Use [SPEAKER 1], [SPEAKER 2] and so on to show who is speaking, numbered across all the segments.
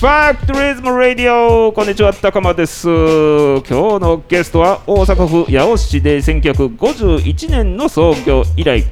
[SPEAKER 1] ファクトリズムラディオこんにちは高間です。今日のゲストは大阪府八尾市で1951年の創業以来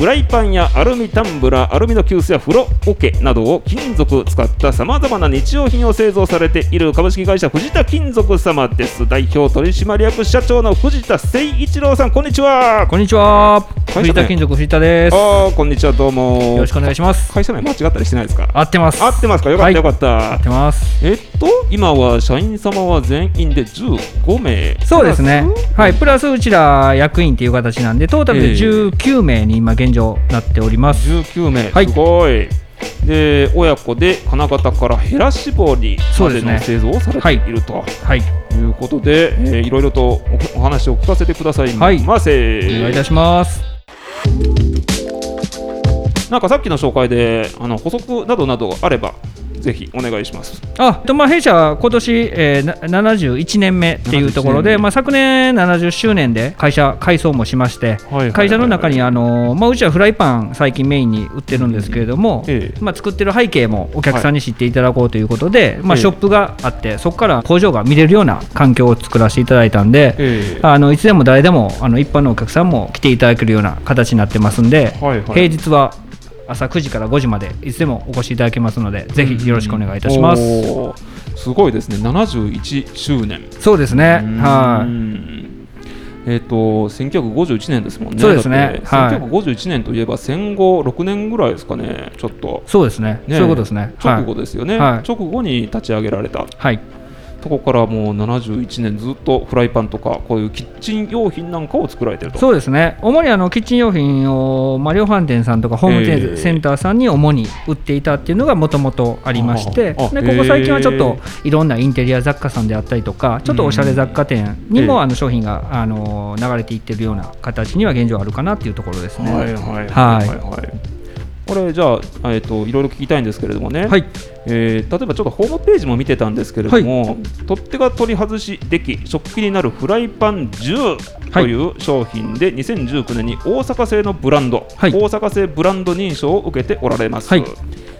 [SPEAKER 1] フライパンやアルミタンブラーアルミの急須や風呂桶などを金属使ったさまざまな日用品を製造されている株式会社藤田金属様です代表取締役社長の藤田誠一郎さんこんにちは
[SPEAKER 2] こんにちは。藤田金属藤田です。よ
[SPEAKER 1] あーこんにちはどうも
[SPEAKER 2] ろしくお願いします。
[SPEAKER 1] 会社名間違ったりしてないですか？
[SPEAKER 2] 合ってます。
[SPEAKER 1] 合ってますか？よかったよかった、
[SPEAKER 2] 合ってます。
[SPEAKER 1] えっと今は社員様は全員で15名
[SPEAKER 2] そうですね。はい。プラスうちら役員っていう形なんで、トータルで
[SPEAKER 1] ええ
[SPEAKER 2] 19名に今現状なっております。
[SPEAKER 1] 19名、
[SPEAKER 2] はい。
[SPEAKER 1] すごい。で親子で金型からヘラ絞りまでの製造をされてい。ると。
[SPEAKER 2] はい。
[SPEAKER 1] いうことで、えーいろいろとおお話を聞かせてください
[SPEAKER 2] はい。
[SPEAKER 1] ませ、
[SPEAKER 2] お願いいたします。
[SPEAKER 1] なんかさっきの紹介であの補足などなどあればぜひお願いします。
[SPEAKER 2] あとまあ弊社、今年、えーな71年目っていうところ
[SPEAKER 1] 71
[SPEAKER 2] で、
[SPEAKER 1] 年
[SPEAKER 2] まあ、昨年70周年で会社改装もしまして、
[SPEAKER 1] はい
[SPEAKER 2] 会社の中にあの、まあ、うちはフライパン最近メインに売ってるんですけれども、
[SPEAKER 1] ええ。
[SPEAKER 2] まあ、作ってる背景もお客さんに知っていただこうということで、まあ、
[SPEAKER 1] ええ。
[SPEAKER 2] ショップがあってそこから工場が見れるような環境を作らせていただいたんで、
[SPEAKER 1] ええ。
[SPEAKER 2] あのいつでも誰でもあの一般のお客さんも来ていただけるような形になってますんで、平日は朝9時から5時までいつでもお越しいただけますのでぜひよろしくお願いいたします。
[SPEAKER 1] おー。すごいですね。71周年。
[SPEAKER 2] そうですね、
[SPEAKER 1] う
[SPEAKER 2] はい。
[SPEAKER 1] んえっ、と1951年ですもんね。
[SPEAKER 2] そうですね。はい。
[SPEAKER 1] 1951年といえば戦後6年ぐらいですかね。ちょっと、
[SPEAKER 2] そうですね。
[SPEAKER 1] ね
[SPEAKER 2] そういうことですね。
[SPEAKER 1] 直後ですよね、
[SPEAKER 2] はい。
[SPEAKER 1] 直後に立ち上げられた。
[SPEAKER 2] はい、
[SPEAKER 1] とこからもう71年ずっとフライパンとかこういうキッチン用品なんかを作られてると。
[SPEAKER 2] そうですね主にあのキッチン用品を、まあ、量販店さんとかホーム
[SPEAKER 1] ええ
[SPEAKER 2] センターさんに主に売っていたっていうのがもともとありまして
[SPEAKER 1] ああ
[SPEAKER 2] でここ最近はちょっ
[SPEAKER 1] え
[SPEAKER 2] といろんなインテリア雑貨さんであったりとかちょっとおしゃれ雑貨店に
[SPEAKER 1] ええ
[SPEAKER 2] もあの商品があの流れていってるような形には現状あるかなっていうところですね。
[SPEAKER 1] はいはいはいはいはい。これじゃあ、えー、といろいろ聞きたいんですけれどもね、
[SPEAKER 2] はい。
[SPEAKER 1] えー例えばちょっとホームページも見てたんですけれども、取っ手が取り外しでき食器になるフライパン10という商品で2019年に大阪製のブランド、
[SPEAKER 2] はい。
[SPEAKER 1] 大阪製ブランド認証を受けておられます、
[SPEAKER 2] はい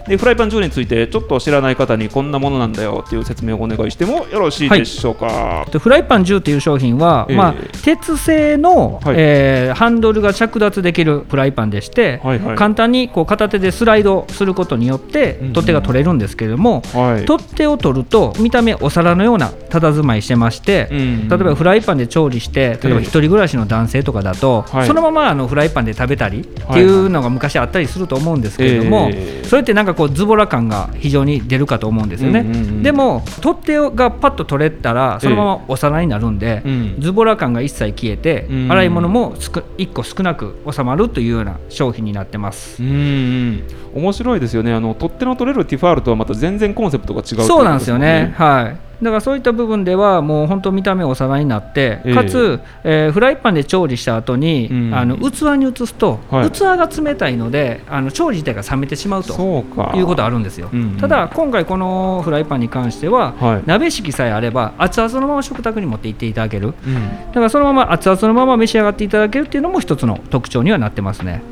[SPEAKER 1] でフライパン10についてちょっと知らない方にこんなものなんだよっていう説明をお願いしてもよろしいでしょうか、
[SPEAKER 2] でフライパン10という商品は、
[SPEAKER 1] ええ。
[SPEAKER 2] まあ、鉄製の、
[SPEAKER 1] はい。
[SPEAKER 2] えーハンドルが着脱できるフライパンでして、
[SPEAKER 1] はいはい。
[SPEAKER 2] 簡単にこう片手でスライドすることによって
[SPEAKER 1] うんうん。
[SPEAKER 2] 取っ手が取れるんですけれども、
[SPEAKER 1] はい。
[SPEAKER 2] 取っ手を取ると見た目お皿のような佇まいしてまして、
[SPEAKER 1] うん
[SPEAKER 2] 例えばフライパンで調理して例えば一人暮らしの男性とかだと、
[SPEAKER 1] はい。
[SPEAKER 2] そのままあのフライパンで食べたりっていうのが昔あったりすると思うんですけれども、
[SPEAKER 1] ええ。
[SPEAKER 2] それってなんかこうズボラ感が非常に出るかと思うんですよね。
[SPEAKER 1] うんうんうん
[SPEAKER 2] でも取っ手がパッと取れたらそのままお皿になるんで、
[SPEAKER 1] うん
[SPEAKER 2] ズボラ感が一切消えて、
[SPEAKER 1] うん
[SPEAKER 2] 洗い物もすく1個少なく収まるというような商品になってます。
[SPEAKER 1] うんうん面白いですよねあの取っ手の取れるティファールとはまた全然コンセプトが違う
[SPEAKER 2] そうなんですよね。はい。だからそういった部分ではもう本当見た目お皿になって、
[SPEAKER 1] ええ
[SPEAKER 2] かつ、えーフライパンで調理した後に、
[SPEAKER 1] うん
[SPEAKER 2] あの器に移すと、
[SPEAKER 1] はい
[SPEAKER 2] 器が冷たいのであの調理自体が冷めてしまうと
[SPEAKER 1] そうか
[SPEAKER 2] いうことあるんですよ。
[SPEAKER 1] うんうん
[SPEAKER 2] ただ今回このフライパンに関しては、
[SPEAKER 1] はい
[SPEAKER 2] 鍋敷きさえあれば熱々のまま食卓に持って行っていただける。
[SPEAKER 1] うん
[SPEAKER 2] だからそのまま熱々のまま召し上がっていただけるっていうのも一つの特徴にはなってますね。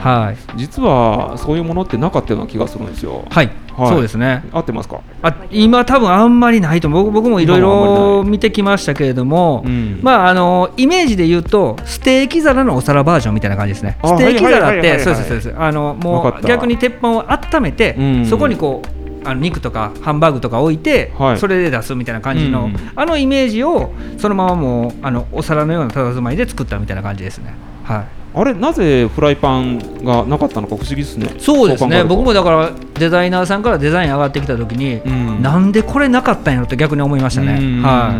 [SPEAKER 2] はい。
[SPEAKER 1] 実はそういうものってなかったような気がするんですよ
[SPEAKER 2] はい。
[SPEAKER 1] はい。
[SPEAKER 2] そうですね。
[SPEAKER 1] 合ってますか？
[SPEAKER 2] あ今多分あんまりないと僕僕もいろいろ見てきましたけれども、
[SPEAKER 1] うん。
[SPEAKER 2] まああのイメージで言うとステーキ皿のお皿バージョンみたいな感じですね。
[SPEAKER 1] あ
[SPEAKER 2] ステーキ皿ってそうですそうです。あの
[SPEAKER 1] わ
[SPEAKER 2] もう逆に鉄板を温めて、
[SPEAKER 1] うん。
[SPEAKER 2] そこにこうあの肉とかハンバーグとか置いて、
[SPEAKER 1] はい。
[SPEAKER 2] それで出すみたいな感じの、
[SPEAKER 1] うん。
[SPEAKER 2] あのイメージをそのままもうあのお皿のような佇まいで作ったみたいな感じですね。はい
[SPEAKER 1] あれなぜフライパンがなかったのか不思議ですね。
[SPEAKER 2] そうですね。僕もだからデザイナーさんからデザイン上がってきた時に、
[SPEAKER 1] うん。
[SPEAKER 2] なんでこれなかったんやろって逆に思いましたね。
[SPEAKER 1] うん。
[SPEAKER 2] は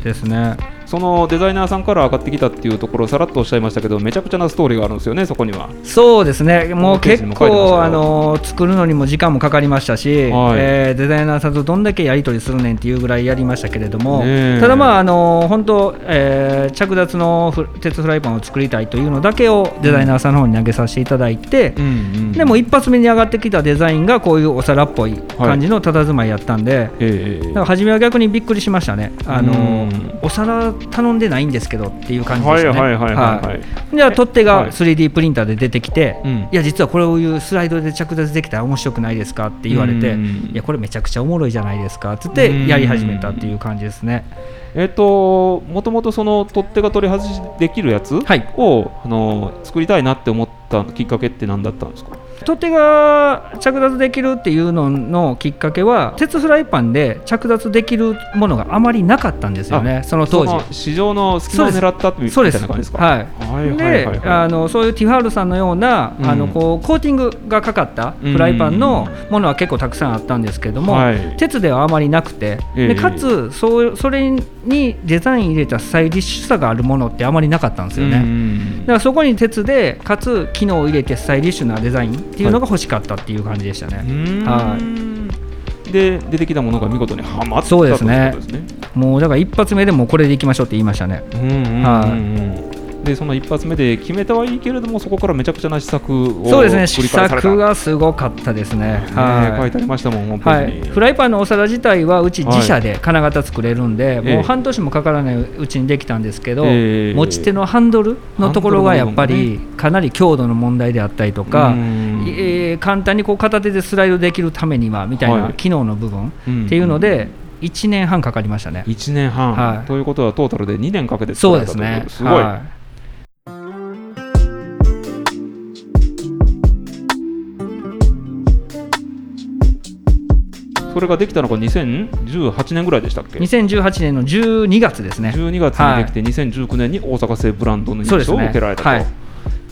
[SPEAKER 2] い。ですね
[SPEAKER 1] そのデザイナーさんから上がってきたっていうところをさらっとおっしゃいましたけどめちゃくちゃなストーリーがあるんですよねそこには。
[SPEAKER 2] そうですね、もう結構あの作るのにも時間もかかりましたし、
[SPEAKER 1] はい。
[SPEAKER 2] えーデザイナーさんとどんだけやり取りするねんっていうぐらいやりましたけれども、ただまああの本当、えー着脱のフ鉄フライパンを作りたいというのだけをデザイナーさんの方に投げさせていただいて、
[SPEAKER 1] うんうん
[SPEAKER 2] でも一発目に上がってきたデザインがこういうお皿っぽい感じの佇まいやったん。で、
[SPEAKER 1] ええ
[SPEAKER 2] だから初めは逆にびっくりしましたね。あの
[SPEAKER 1] うん
[SPEAKER 2] お皿頼んでないんですけどっていう感じでしたね。
[SPEAKER 1] はいはいはいはいはい。
[SPEAKER 2] じゃあ取っ手が
[SPEAKER 1] はい。
[SPEAKER 2] 3D プリンターで出てきて、
[SPEAKER 1] うん。
[SPEAKER 2] いや実はこれをいうスライドで着脱できたら面白くないですかって言われて、
[SPEAKER 1] うん。
[SPEAKER 2] いやこれめちゃくちゃおもろいじゃないですかっつってやり始めたっていう感じですね。
[SPEAKER 1] えっ、ともともとその取っ手が取り外しできるやつ
[SPEAKER 2] はい。
[SPEAKER 1] を、あの作りたいなって思ったきっかけって何だったんですか？
[SPEAKER 2] 取っ手が着脱できるっていうののきっかけは鉄フライパンで着脱できるものがあまりなかったんですよねその当時。
[SPEAKER 1] 市場の隙間を狙ったみ
[SPEAKER 2] そうです。
[SPEAKER 1] みたいな感じですか？
[SPEAKER 2] はい。であのそういうティファールさんのような、
[SPEAKER 1] うん。
[SPEAKER 2] あのこうコーティングがかかったフライパンのものは結構たくさんあったんですけども、
[SPEAKER 1] はい。
[SPEAKER 2] 鉄ではあまりなくて、
[SPEAKER 1] ええ。
[SPEAKER 2] でかつそうそれにデザイン入れたスタイリッシュさがあるものってあまりなかったんですよね。
[SPEAKER 1] うん。
[SPEAKER 2] だからそこに鉄でかつ機能を入れてスタイリッシュなデザインっていうのが欲しかったっていう感じでしたね。
[SPEAKER 1] うん。
[SPEAKER 2] は
[SPEAKER 1] で出てきたものが見事にはまった
[SPEAKER 2] そうですね。
[SPEAKER 1] ね。
[SPEAKER 2] もうだから一発目でもうこれでいきましょうって言いましたね。
[SPEAKER 1] うんうんうんうん
[SPEAKER 2] は
[SPEAKER 1] でその一発目で決めたはいいけれどもそこからめちゃくちゃな試作を
[SPEAKER 2] そうですね
[SPEAKER 1] 繰
[SPEAKER 2] 試
[SPEAKER 1] り返された。
[SPEAKER 2] 作がすごかったですね。
[SPEAKER 1] ね
[SPEAKER 2] はい。
[SPEAKER 1] 書いてありましたもん
[SPEAKER 2] はい、フライパンのお皿自体はうち自社で金型作れるんで、
[SPEAKER 1] ええ。
[SPEAKER 2] もう半年もかからないうちにできたんですけど、
[SPEAKER 1] ええ。
[SPEAKER 2] 持ち手のハンドルのところがやっぱりかなり強度の問題であったりとか、
[SPEAKER 1] うん。
[SPEAKER 2] えー簡単にこう片手でスライドできるためにはみたい
[SPEAKER 1] は
[SPEAKER 2] ない。機能の部分
[SPEAKER 1] うん。
[SPEAKER 2] っていうので1年半かかりましたね。
[SPEAKER 1] 1年半、
[SPEAKER 2] はい。
[SPEAKER 1] ということはトータルで2年かけて
[SPEAKER 2] そう
[SPEAKER 1] 作られ
[SPEAKER 2] ですね。
[SPEAKER 1] たということす。ごい、
[SPEAKER 2] は
[SPEAKER 1] それができたのが2018年ぐらいでしたっけ？
[SPEAKER 2] い、2018年の12月ですね。
[SPEAKER 1] 12月にできて2019年に大阪製ブランドの認証を受けられたと、
[SPEAKER 2] はい。
[SPEAKER 1] ね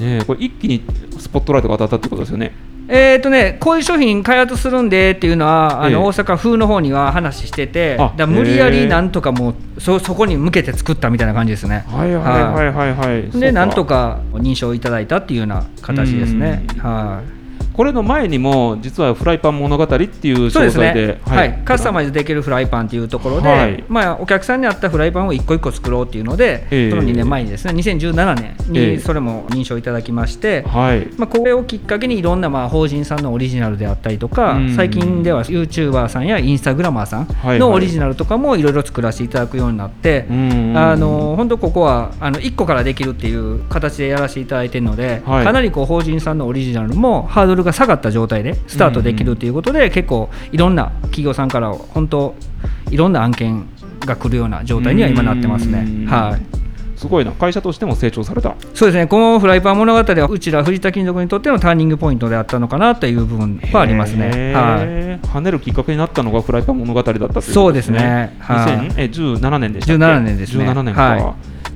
[SPEAKER 1] えこれ一気にスポットライトが当たったってことですよね。
[SPEAKER 2] えーとね、こういう商品開発するんでっていうのは、あ
[SPEAKER 1] え。え
[SPEAKER 2] の大阪風の方には話してて、
[SPEAKER 1] あ
[SPEAKER 2] だ無理やりなんとかもうそそこに向けて作ったみたいな感じですね。
[SPEAKER 1] はいはいはいはいはい。
[SPEAKER 2] で、なんとか認証いただいたっていうような形ですね。
[SPEAKER 1] うん。
[SPEAKER 2] はい
[SPEAKER 1] これの前にも実はフライパン物語っていう商材で
[SPEAKER 2] ね、はい。カスタマイズできるフライパンというところで、
[SPEAKER 1] はい。
[SPEAKER 2] まあ、お客さんに合ったフライパンを一個一個作ろうっていうので、
[SPEAKER 1] ええ。
[SPEAKER 2] その2年前にですね2017年
[SPEAKER 1] ええ。
[SPEAKER 2] にそれも認証いただきまして、
[SPEAKER 1] はい。
[SPEAKER 2] まあ、これをきっかけにいろんなまあ法人さんのオリジナルであったりとか、
[SPEAKER 1] うん。
[SPEAKER 2] 最近では YouTuber さんやインスタグラマーさん
[SPEAKER 1] はい
[SPEAKER 2] のオリジナルとかもいろいろ作らせていただくようになって、
[SPEAKER 1] うん
[SPEAKER 2] あの本当ここはあの1個からできるっていう形でやらせていただいているので、
[SPEAKER 1] はい。
[SPEAKER 2] かなりこう法人さんのオリジナルもハードルが下がった状態でスタートできるっていうことで、結構いろんな企業さんから本当いろんな案件が来るような状態には今なってますね。
[SPEAKER 1] うん。
[SPEAKER 2] はい。
[SPEAKER 1] すごいな。会社としても成長された？
[SPEAKER 2] そうですね、このフライパン物語は、うちら藤田金属にとってのターニングポイントであったのかなという部分はありますね。はい。
[SPEAKER 1] 跳ねるきっかけになったのがフライパン物語だったということ
[SPEAKER 2] そうですね。はい。
[SPEAKER 1] 2017年でしたっけ
[SPEAKER 2] ？17年ですね。
[SPEAKER 1] 17年か、
[SPEAKER 2] は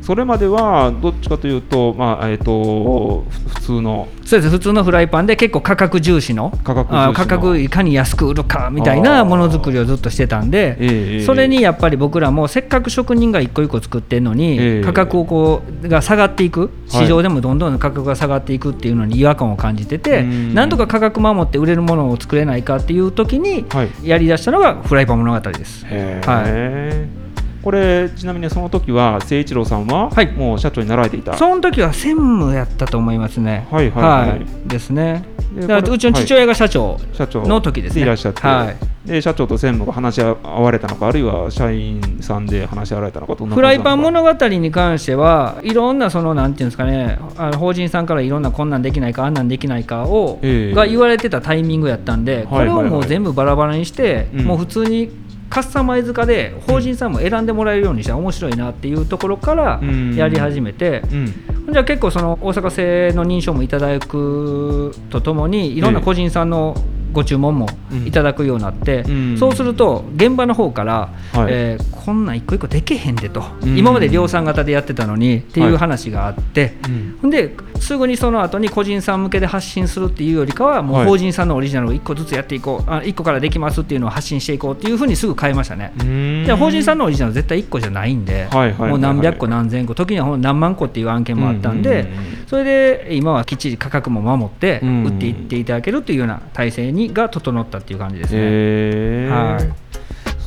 [SPEAKER 1] それまではどっちかというと、まあえー、とふ普通の。
[SPEAKER 2] そうです。普通のフライパンで結構価格重視の
[SPEAKER 1] 価格重視
[SPEAKER 2] 価格いかに安く売るかみたいなものづくりをずっとしてたんで、
[SPEAKER 1] ええ
[SPEAKER 2] それにやっぱり僕らもせっかく職人が一個一個作ってるのに、
[SPEAKER 1] ええ。
[SPEAKER 2] 価格をこうが下がっていく市場でもどんどん価格が下がっていくっていうのに違和感を感じてて、
[SPEAKER 1] うん。
[SPEAKER 2] なんとか価格守って売れるものを作れないかっていう時に
[SPEAKER 1] はい。
[SPEAKER 2] やりだしたのがフライパン物語です。
[SPEAKER 1] へ
[SPEAKER 2] は
[SPEAKER 1] ーこれちなみにその時は誠一郎さんは、
[SPEAKER 2] はい。
[SPEAKER 1] もう社長になられていた？
[SPEAKER 2] その時は専務やったと思いますね。
[SPEAKER 1] はいはいはい。
[SPEAKER 2] ですね。
[SPEAKER 1] で
[SPEAKER 2] だうちの父親が社長
[SPEAKER 1] 社長
[SPEAKER 2] の時ですね。
[SPEAKER 1] いらっしゃって、
[SPEAKER 2] はい。
[SPEAKER 1] で社長と専務が話し合われたのかあるいは社員さんで話し合われたのかどんな
[SPEAKER 2] フライパン
[SPEAKER 1] も
[SPEAKER 2] 物語に関してはいろんなそのなんていうんですかねあの法人さんからいろんなこんなんできないかあんなんできないかを、
[SPEAKER 1] ええ。
[SPEAKER 2] が言われてたタイミングやったんで、これをもう全部バラバラにして、
[SPEAKER 1] うん。
[SPEAKER 2] もう普通にカスタマイズ化で法人さんも選んでもらえるようにしたら面白いなっていうところから
[SPEAKER 1] うん。
[SPEAKER 2] やり始めて、
[SPEAKER 1] うん。
[SPEAKER 2] じゃあ結構その大阪製の認証もいただくとともにいろんな個人さんのご注文もいただくようになって、
[SPEAKER 1] うん。
[SPEAKER 2] そうすると現場の方から、
[SPEAKER 1] はい。
[SPEAKER 2] えーこんなん一個一個でけへんでと、
[SPEAKER 1] うん。
[SPEAKER 2] 今まで量産型でやってたのにっていう話があって、
[SPEAKER 1] うん。
[SPEAKER 2] ほんですぐにその後に個人さん向けで発信するっていうよりかはも
[SPEAKER 1] はい。
[SPEAKER 2] う法人さんのオリジナルを1個ずつやっていこう、あ1個からできますっていうのを発信していこうっていうふうにすぐ変えましたね。
[SPEAKER 1] うん。
[SPEAKER 2] じゃあ法人さんのオリジナル絶対1個じゃないんで、
[SPEAKER 1] はいはいはいはい。
[SPEAKER 2] もう何百個何千個時には何万個っていう案件もあったんで、
[SPEAKER 1] うんうんうん
[SPEAKER 2] それで今はきっちり価格も守って
[SPEAKER 1] うん。
[SPEAKER 2] 売っていっていただけるというような体制にが整ったっていう感じですね。はい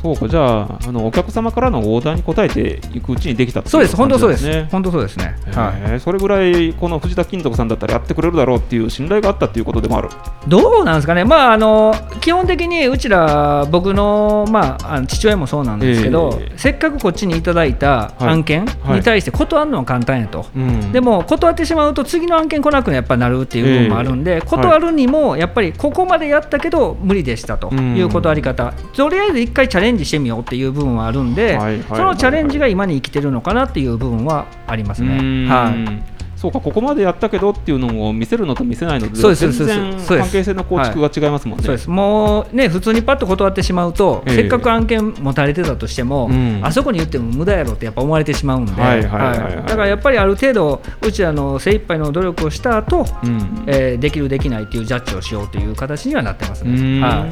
[SPEAKER 1] そうか。じゃああのお客様からのオーダーに応えていくうちにできたってい
[SPEAKER 2] そうです、本当そうです。本当そうですね。はい。
[SPEAKER 1] それぐらいこの藤田金属さんだったらやってくれるだろうっていう信頼があったっていうことでもある？
[SPEAKER 2] どうなんですかね、まあ、あの基本的にうちら、僕の,、まあ、あの父親もそうなんですけど、
[SPEAKER 1] ええ。
[SPEAKER 2] せっかくこっちにいただいた
[SPEAKER 1] はい。
[SPEAKER 2] 案件
[SPEAKER 1] はい
[SPEAKER 2] に対して断るのは簡単やと。
[SPEAKER 1] うん。
[SPEAKER 2] でも断ってしまうと次の案件来なくやっぱなるっていう部分もあるんで、断るにもやっぱりここまでやったけど無理でしたという断り方、とりあえず一回チャレンジしてみようっていう部分はあるんで、そのチャレンジが今に生きてるのかなっていう部分はありますね。
[SPEAKER 1] うん。
[SPEAKER 2] はい。
[SPEAKER 1] そうかここまでやったけどっていうのを見せるのと見せないので
[SPEAKER 2] そうです
[SPEAKER 1] 全然関係性の構築が違いますもんね。
[SPEAKER 2] もうね普通にパッと断ってしまうと、
[SPEAKER 1] ええ。
[SPEAKER 2] せっかく案件持たれてたとしても、
[SPEAKER 1] うん。
[SPEAKER 2] あそこに言っても無駄やろってやっぱ思われてしまうんで、だからやっぱりある程度うちらの精一杯の努力をした後、
[SPEAKER 1] うん。
[SPEAKER 2] えーできるできないっていうジャッジをしようという形にはなってますね。
[SPEAKER 1] ん。
[SPEAKER 2] は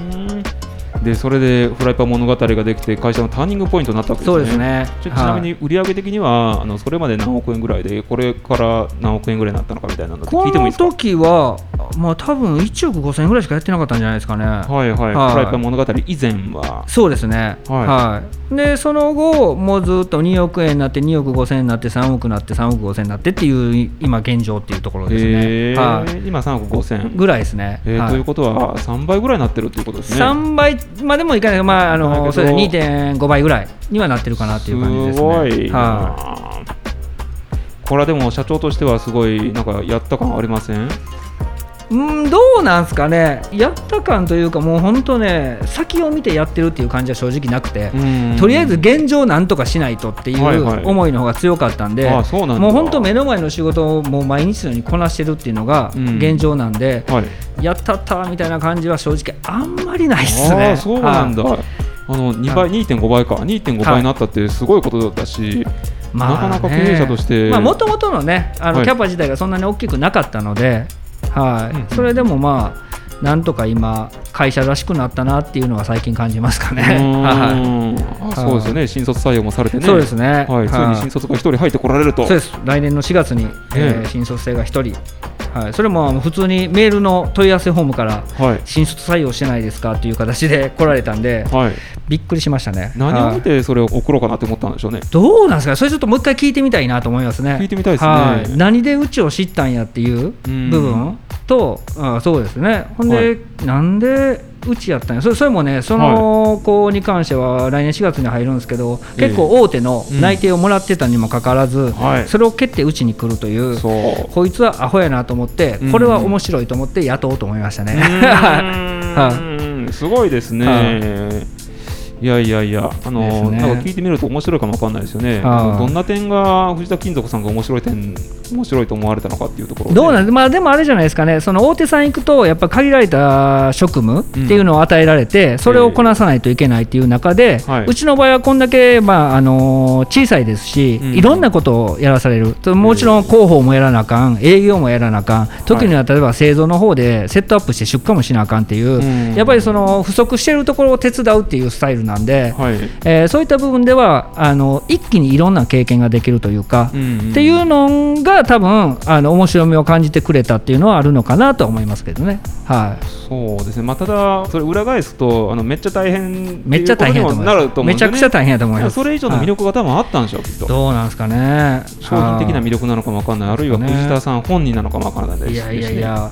[SPEAKER 2] い
[SPEAKER 1] でそれでフライパン物語ができて会社のターニングポイントになったわけですね。
[SPEAKER 2] そうですね。
[SPEAKER 1] ちちなみに売上的には、あのそれまで何億円ぐらいでこれから何億円ぐらいになったのかみたいなの聞
[SPEAKER 2] この
[SPEAKER 1] いてもいいですか？
[SPEAKER 2] 時は、まあ多分1億5000円ぐらいしかやってなかったんじゃないですかね。
[SPEAKER 1] はいはい、
[SPEAKER 2] はい。
[SPEAKER 1] フライパン物語以前は。
[SPEAKER 2] そうですね、
[SPEAKER 1] はい。
[SPEAKER 2] はい。でその後、もうずっと2億円になって、2億5000円になって、3億になって、3億5000円になってっていう、今、現状っていうところですね。
[SPEAKER 1] えー。
[SPEAKER 2] はい。
[SPEAKER 1] 今3億5000
[SPEAKER 2] ぐらいですね。
[SPEAKER 1] えー
[SPEAKER 2] はい。
[SPEAKER 1] ということは3倍ぐらいになってるっていうことですね。
[SPEAKER 2] 3倍までもいかない、まあ、あのそれで2.5倍ぐらいにはなってるかなっていう感じですね。
[SPEAKER 1] すごいな、
[SPEAKER 2] は
[SPEAKER 1] これはでも社長としてはすごいなんかやった感ありません？
[SPEAKER 2] い、うんどうなんですかね、やった感というか、もう本当ね、先を見てやってるっていう感じは正直なくて。とりあえず現状なんとかしないとってい
[SPEAKER 1] はいはい。う
[SPEAKER 2] 思いの方が強かったんで、
[SPEAKER 1] あそうなんだ。
[SPEAKER 2] もう本当目の前の仕事をもう毎日のようにこなしてるっていうのが
[SPEAKER 1] うん。
[SPEAKER 2] 現状なんで、
[SPEAKER 1] はい、
[SPEAKER 2] やったったみたいな感じは正直あんまりないですね。
[SPEAKER 1] ああそうなんだ、
[SPEAKER 2] はい。
[SPEAKER 1] あの2倍、2.5倍か。2.5倍になったってすごいことだったし、
[SPEAKER 2] まあね。
[SPEAKER 1] なかなか経営者として
[SPEAKER 2] もともとのねあの
[SPEAKER 1] はい。
[SPEAKER 2] キャパ自体がそんなに大きくなかったので、はい。
[SPEAKER 1] うんうん。
[SPEAKER 2] それでもまあなんとか今会社らしくなったなっていうのは最近感じますかね。は
[SPEAKER 1] あそうですよね新卒採用もされて
[SPEAKER 2] い、
[SPEAKER 1] ね。
[SPEAKER 2] そうですね。
[SPEAKER 1] はい、つい。に新卒が1人入ってこられると。
[SPEAKER 2] そうです。来年の4月に、えー
[SPEAKER 1] ええ。
[SPEAKER 2] 新卒生が1人、はい、それも普通にメールの問い合わせフォームから
[SPEAKER 1] はい、
[SPEAKER 2] 新卒採用してないですかっていう形で来られたんで
[SPEAKER 1] はい、
[SPEAKER 2] びっくりしましたね。
[SPEAKER 1] 何を
[SPEAKER 2] はい。
[SPEAKER 1] 見てそれを送ろうかなって思ったんでしょうね。
[SPEAKER 2] どうなんですか？それちょっともう一回聞いてみたいなと思いますね。
[SPEAKER 1] 聞いてみたいですね。
[SPEAKER 2] はい。何でうちを知ったんやっていう
[SPEAKER 1] うん。
[SPEAKER 2] 部分とあそうですね。ほんで、
[SPEAKER 1] はい。
[SPEAKER 2] なんでうちやったんや？それそれもねその子に関しては来年4月に入るんですけど、
[SPEAKER 1] ええ。
[SPEAKER 2] 結構大手の内定をもらってたにもかかわらず、
[SPEAKER 1] はい。
[SPEAKER 2] それを蹴ってうちに来るという
[SPEAKER 1] そう。
[SPEAKER 2] こいつはアホやなと思って
[SPEAKER 1] うん。
[SPEAKER 2] これは面白いと思って雇おうと思いましたね。
[SPEAKER 1] うー ん。すごいですね。いやいやいや、あの
[SPEAKER 2] ね。
[SPEAKER 1] なんか聞いてみると面白いかもわかんないですよね。
[SPEAKER 2] はい
[SPEAKER 1] どんな点が藤田金属さんが面白い点、面白いと思われたのかっていうところで。
[SPEAKER 2] どうなんでまあでもあれじゃないですかね、その大手さん行くと、やっぱ限られた職務っていうのを与えられて、それをこなさないといけないっていう中で、
[SPEAKER 1] はい。う
[SPEAKER 2] ちの場合はこんだけ、まああの小さいですし、
[SPEAKER 1] うん。
[SPEAKER 2] いろんなことをやらされる、ともちろん広報もやらなあかん、営業もやらなあかん、時には例えば製造の方でセットアップして出荷もしなあかんっていう、
[SPEAKER 1] うん。
[SPEAKER 2] やっぱりその不足してるところを手伝うっていうスタイルなんで。
[SPEAKER 1] はい。
[SPEAKER 2] えーそういった部分ではあの一気にいろんな経験ができるというか、
[SPEAKER 1] うん
[SPEAKER 2] っていうのが多分あの面白みを感じてくれたっていうのはあるのかなとは思いますけどね。はい。
[SPEAKER 1] そうですね。まあただそれ裏返すとあのめっちゃ大変
[SPEAKER 2] めっちゃ大変やと思い
[SPEAKER 1] なる
[SPEAKER 2] ます。
[SPEAKER 1] と思うね。
[SPEAKER 2] めちゃくちゃ大変やと思います。
[SPEAKER 1] それ以上の魅
[SPEAKER 2] はい
[SPEAKER 1] 力が多分あったんでしょうきっと。
[SPEAKER 2] どうなんですかね。
[SPEAKER 1] 商品的な魅力なのかもわかんない。あるいは
[SPEAKER 2] ね
[SPEAKER 1] 藤田さん本人なのかもわからないですし
[SPEAKER 2] いやいやいや。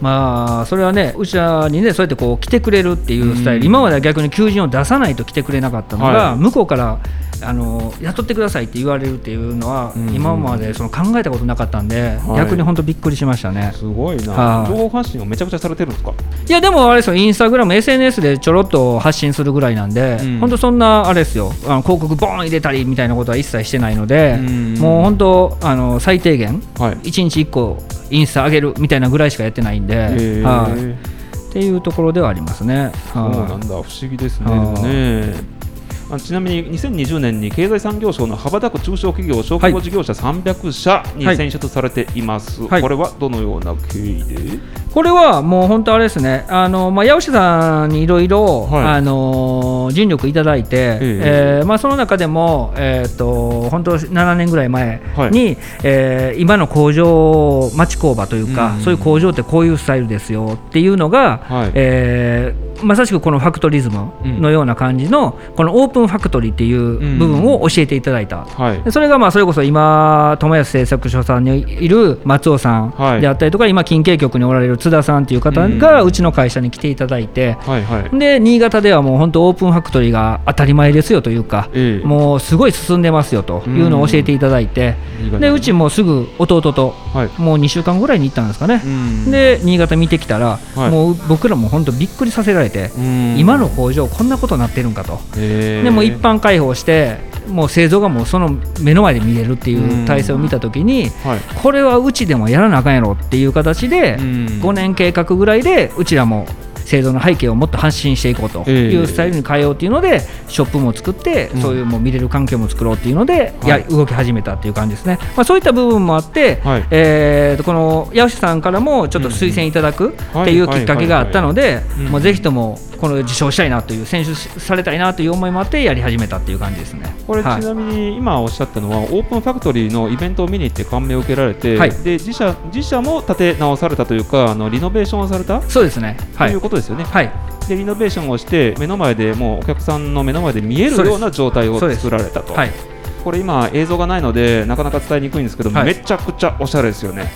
[SPEAKER 2] まあそれはね、うちらにね、そうやってこう来てくれるっていうスタイル、
[SPEAKER 1] うん。
[SPEAKER 2] 今までは逆に求人を出さないと来てくれなかったのが、
[SPEAKER 1] はい。
[SPEAKER 2] 向こうからあの雇ってくださいって言われるっていうのは、
[SPEAKER 1] うん
[SPEAKER 2] 今までその考えたことなかったんで、
[SPEAKER 1] はい
[SPEAKER 2] 逆に本当びっくりしましたね。
[SPEAKER 1] すごいな。
[SPEAKER 2] はい
[SPEAKER 1] 情報発信をめちゃくちゃされてるんですか？
[SPEAKER 2] いやでもあれですよ、インスタグラム、SNS でちょろっと発信するぐらいなんで、
[SPEAKER 1] うん
[SPEAKER 2] 本当そんなあれですよあの広告ボーン入れたりみたいなことは一切してないので、
[SPEAKER 1] うん
[SPEAKER 2] もう本当あの最低限、
[SPEAKER 1] はい。
[SPEAKER 2] 1日1個インスタ上げるみたいなぐらいしかやってないんで、はい、っていうところではありますね。
[SPEAKER 1] そう
[SPEAKER 2] はい
[SPEAKER 1] なんだ、不思議ですね。ねあちなみに2020年に経済産業省の羽ばたく中小企業小規模事業者300社に
[SPEAKER 2] はい。
[SPEAKER 1] 選出されています、
[SPEAKER 2] はい。
[SPEAKER 1] これはどのような経緯で、
[SPEAKER 2] これはもう本当あれですね、あのまあ、八尾さんにいろいろ尽力いただいて、
[SPEAKER 1] え
[SPEAKER 2] えーまあ、その中でも、えー、と本当7年ぐらい前に、えー今の工場、町工場というか、
[SPEAKER 1] うん。
[SPEAKER 2] そういう工場ってこういうスタイルですよっていうのが、
[SPEAKER 1] はい。
[SPEAKER 2] えーまさしくこのファクトリズムのような感じの、このオープンファクトリーっていう部分を教えていただいた。
[SPEAKER 1] はい。
[SPEAKER 2] でそれがまあそれこそ今、友安製作所さんにいる松尾さ
[SPEAKER 1] はい。
[SPEAKER 2] んであったりとか、今、近畿局におられる津田さんという方がうちの会社に来ていただいて、
[SPEAKER 1] はいはい。
[SPEAKER 2] で新潟ではもう本当、オープンファクトリーが当たり前ですよというか、
[SPEAKER 1] ええ。
[SPEAKER 2] もうすごい進んでますよというのを教えていただいて、
[SPEAKER 1] 新潟
[SPEAKER 2] でうちもすぐ弟と、
[SPEAKER 1] はい。
[SPEAKER 2] もう2週間ぐらいに行ったんですかね。
[SPEAKER 1] うん。
[SPEAKER 2] で新潟見てきたら、
[SPEAKER 1] はい。
[SPEAKER 2] もう僕らも本当びっくりさせられて、
[SPEAKER 1] うん。
[SPEAKER 2] 今の工場こんなことになってるんかと、
[SPEAKER 1] へー
[SPEAKER 2] でも一般開放してもう製造がもうその目の前で見れるっていう体制を見たときに、
[SPEAKER 1] はい。
[SPEAKER 2] これはうちでもやらなあかんやろっていう形で、
[SPEAKER 1] うん。
[SPEAKER 2] 5年計画ぐらいでうちらも製造の背景をもっと発信していこうという
[SPEAKER 1] ええ。
[SPEAKER 2] スタイルに変えようっていうので、ショップも作って、
[SPEAKER 1] うん。
[SPEAKER 2] そういうもう見れる環境も作ろうっていうので、や
[SPEAKER 1] はい。
[SPEAKER 2] 動き始めたっていう感じですね、まあ、そういった部分もあって、
[SPEAKER 1] はい。
[SPEAKER 2] えこの八尾さんからもちょっと推薦いただくっていうきっかけがあったのでもうぜひともこの受賞したいなという選出されたいなという思いもあってやり始めたっていう感じですね。
[SPEAKER 1] これち
[SPEAKER 2] はい
[SPEAKER 1] なみに今おっしゃったのは、オープンファクトリーのイベントを見に行って感銘を受けられて、
[SPEAKER 2] はい
[SPEAKER 1] で自社自社も建て直されたというかあのリノベーションをされた？
[SPEAKER 2] そうですね。
[SPEAKER 1] と
[SPEAKER 2] はいいう
[SPEAKER 1] ことですよね。
[SPEAKER 2] はい。
[SPEAKER 1] でリノベーションをして目の前でもうお客さんの目の前で見えるような状態を作られたと。
[SPEAKER 2] はい。
[SPEAKER 1] これ今映像がないのでなかなか伝えにくいんですけど、
[SPEAKER 2] はい
[SPEAKER 1] めちゃくちゃおしゃれですよね。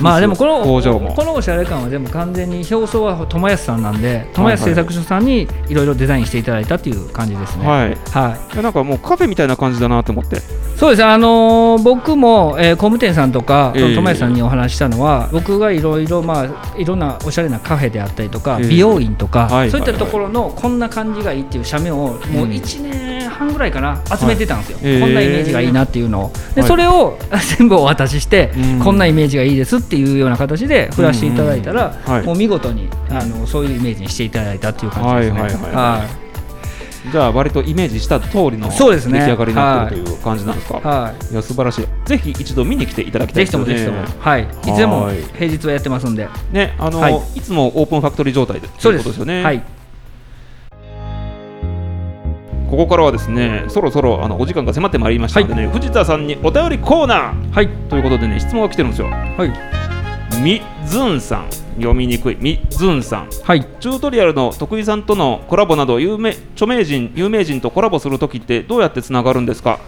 [SPEAKER 2] まあでもこの
[SPEAKER 1] 工場も。
[SPEAKER 2] このおしゃれ感は全部完全に表層は友安さんなんで友安製作所さんにいろいろデザインしていただいたっていう感じですね。
[SPEAKER 1] はい。
[SPEAKER 2] はい。
[SPEAKER 1] なんかもうカフェみたいな感じだなと思って。
[SPEAKER 2] そうです。あのー僕も、えー工務店さんとか、友安さんにお話ししたのは僕がいろいろまあいろんなおしゃれなカフェであったりとか、
[SPEAKER 1] ええ。
[SPEAKER 2] 美容院とか、
[SPEAKER 1] はい。
[SPEAKER 2] そういったところのこんな感じがいいっていう社名をもう
[SPEAKER 1] うん。
[SPEAKER 2] 1年半ぐらいかな集めてたんですよ、
[SPEAKER 1] はい。
[SPEAKER 2] こんなイメージがいいなっていうのを。で、
[SPEAKER 1] はい。
[SPEAKER 2] それを 全部お渡しして、
[SPEAKER 1] うん。
[SPEAKER 2] こんなイメージがいいですっていうような形で振らせていただいたら、
[SPEAKER 1] うん。はい。
[SPEAKER 2] もう見事にあのそういうイメージにしていただいたっていう感じですね。
[SPEAKER 1] はいはいはいはい。じゃあ割とイメージした通りの出来上がりになってるという感じなんですか？
[SPEAKER 2] はい。
[SPEAKER 1] い。や素晴らしい。ぜひ一度見に来ていただきたい
[SPEAKER 2] ぜひ
[SPEAKER 1] ですよね。
[SPEAKER 2] ともぜひとも、はい、い。つでも
[SPEAKER 1] はい
[SPEAKER 2] 平日はやってますんで、
[SPEAKER 1] ね、あの、
[SPEAKER 2] はい。
[SPEAKER 1] い、つもオープンファクトリー状態でということですよね。
[SPEAKER 2] はい、
[SPEAKER 1] ここからはですね、そろそろあのお時間が迫ってまいりましたのでね、藤田さんにお便りコーナー。
[SPEAKER 2] はい、
[SPEAKER 1] ということでね、質問が来てるんですよ。
[SPEAKER 2] はい、
[SPEAKER 1] みずんさん、読みにくい。みずんさん。
[SPEAKER 2] はい、
[SPEAKER 1] チュートリアルの徳井さんとのコラボなど有名著名人有名人とコラボするときってどうやってつながるんですか？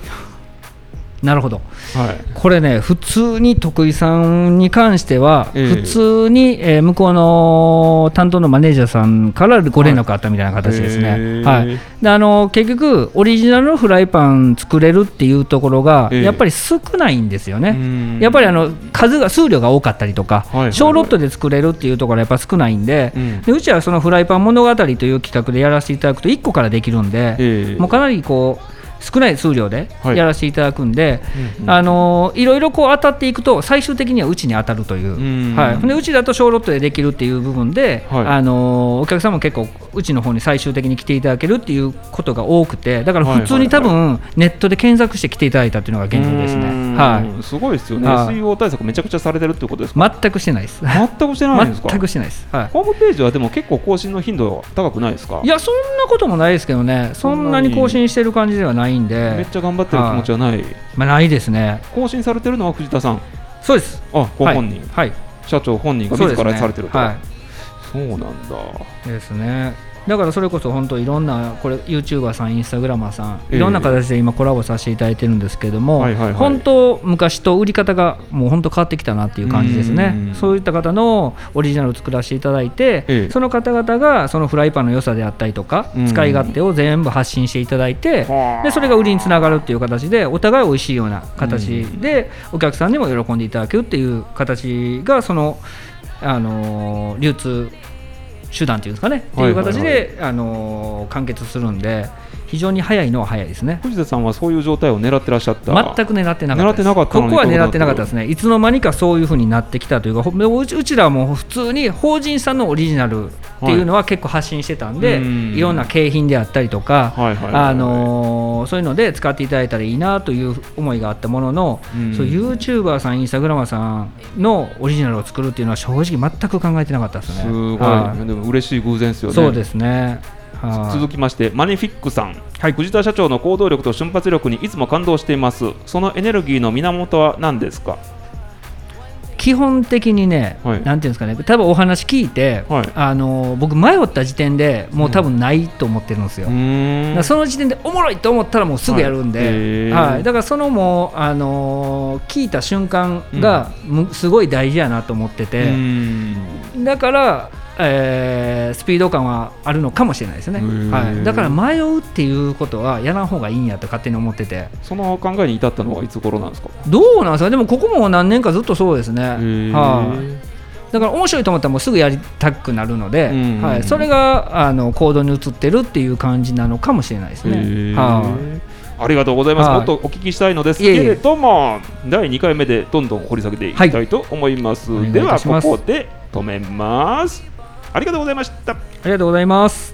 [SPEAKER 2] なるほど、
[SPEAKER 1] はい。
[SPEAKER 2] これね、普通に徳井さんに関しては、
[SPEAKER 1] ええ。
[SPEAKER 2] 普通に、えー向こうの担当のマネージャーさんからご連絡あったみたいな形ですね。
[SPEAKER 1] へえ
[SPEAKER 2] はい。であの結局、オリジナルのフライパン作れるっていうところが、
[SPEAKER 1] ええ。
[SPEAKER 2] やっぱり少ないんですよね。
[SPEAKER 1] うん。
[SPEAKER 2] やっぱりあの数が数量が多かったりとか、
[SPEAKER 1] はいはいはい。
[SPEAKER 2] 小ロットで作れるっていうところはやっぱ少ないんで,、
[SPEAKER 1] う
[SPEAKER 2] うん。でうちはそのフライパン物語という企画でやらせていただくと1個からできるんで、
[SPEAKER 1] ええ。
[SPEAKER 2] もうかなりこう少ない数量で
[SPEAKER 1] はい。
[SPEAKER 2] やらせていただくんで、
[SPEAKER 1] うんうん。
[SPEAKER 2] あのいろいろこう当たっていくと最終的にはうちに当たるという、
[SPEAKER 1] うん。
[SPEAKER 2] はい、でうちだと小ロットでできるっていう部分で、
[SPEAKER 1] はい。
[SPEAKER 2] あのお客さんも結構うちの方に最終的に来ていただけるっていうことが多くてだから普通に多分ネットで検索して来ていただいたっていうのが現状ですね。
[SPEAKER 1] うん
[SPEAKER 2] はい
[SPEAKER 1] すごいですよね。
[SPEAKER 2] はい
[SPEAKER 1] SEO 対策めちゃくちゃされてるってことですか？
[SPEAKER 2] 全くしてないです。
[SPEAKER 1] 全くしてないんですか？
[SPEAKER 2] 全くしてないです。はい。
[SPEAKER 1] ホームページはでも結構更新の頻度は高くないですか？
[SPEAKER 2] いや、そんなこともないですけどね、そんなに更新してる感じではないん
[SPEAKER 1] めっ
[SPEAKER 2] で、
[SPEAKER 1] ちゃ頑張ってる気持ちはない。
[SPEAKER 2] まあ、ないですね。
[SPEAKER 1] 更新されてるのは藤田さん？
[SPEAKER 2] そうです。
[SPEAKER 1] あ、ご本人、
[SPEAKER 2] はい。はい
[SPEAKER 1] 社長本人が自らされてると。
[SPEAKER 2] は
[SPEAKER 1] そうなんだ。
[SPEAKER 2] い。ですね。だからそれこそ本当いろんなこれ YouTuber さん、インスタグラマーさん、
[SPEAKER 1] ええ。
[SPEAKER 2] いろんな形で今コラボさせていただいてるんですけれども、本当昔と売り方がもう本当変わってきたなっていう感じですね。
[SPEAKER 1] うん。
[SPEAKER 2] そういった方のオリジナルを作らせていただいて、
[SPEAKER 1] ええ。
[SPEAKER 2] その方々がそのフライパンの良さであったりとか、
[SPEAKER 1] うん。
[SPEAKER 2] 使い勝手を全部発信していただいて、
[SPEAKER 1] はあ。
[SPEAKER 2] でそれが売りにつながるっていう形でお互い美味しいような形でお客さんにも喜んでいただけるっていう形がその、あのー流通手段っていうんですかね、っていう形
[SPEAKER 1] はい
[SPEAKER 2] で、あのー完結するんで非常に早いのは早いですね。
[SPEAKER 1] 藤田さんはそういう状態を狙ってらっしゃった。
[SPEAKER 2] 全く狙ってなかったです
[SPEAKER 1] 狙ってなかったのに
[SPEAKER 2] ここは狙ってなかったですね、いつの間にかそういうふうになってきたというか、ほうちうちらはもう普通に法人さんのオリジナルっていうのは結構発信してたんで、
[SPEAKER 1] うん
[SPEAKER 2] いろんな景品であったりとか、
[SPEAKER 1] はいはいはいはい
[SPEAKER 2] あのーのそういうので使っていただいたらいいなという思いがあったものの、
[SPEAKER 1] うん
[SPEAKER 2] そう YouTuber さん、インスタグラマーさんのオリジナルを作るっていうのは正直全く考えてなかったですね。
[SPEAKER 1] すごい、
[SPEAKER 2] はい
[SPEAKER 1] でも嬉しい偶然ですよね。
[SPEAKER 2] そうですね。はい。
[SPEAKER 1] 続きましてマネフィックさん、
[SPEAKER 2] はい。
[SPEAKER 1] 藤田社長の行動力と瞬発力にいつも感動しています。そのエネルギーの源は何ですか？
[SPEAKER 2] 基本的にね、
[SPEAKER 1] はい。
[SPEAKER 2] なんていうんですかね、多分お話聞いて、
[SPEAKER 1] はい。
[SPEAKER 2] あの僕、迷った時点でもう多分ないと思ってるんですよ。
[SPEAKER 1] うん。
[SPEAKER 2] その時点でおもろいと思ったらもうすぐやるんで、
[SPEAKER 1] はい
[SPEAKER 2] はい。だからそのもう、あのー聞いた瞬間がむすごい大事やなと思って
[SPEAKER 1] う
[SPEAKER 2] て、だから、えースピード感はあるのかもしれないですね、はい、だから迷うっていうことはやらん方がいいんやと勝手に思ってて。
[SPEAKER 1] その考えに至ったのはいつ頃なんですか？
[SPEAKER 2] どうなんですかでもここも何年かずっとそうですね、
[SPEAKER 1] ー。
[SPEAKER 2] はい、だから面白いと思ったらもうすぐやりたくなるので、
[SPEAKER 1] うん
[SPEAKER 2] はい、それがあの行動に移ってるっていう感じなのかもしれないですね。はい。
[SPEAKER 1] ありがとうございます、
[SPEAKER 2] はい。
[SPEAKER 1] もっとお聞きしたいのですけれども第2回目でどんどん掘り下げていきたいと思います、
[SPEAKER 2] はい。
[SPEAKER 1] ではここで止めますありがとうございました
[SPEAKER 2] ありがとうございます。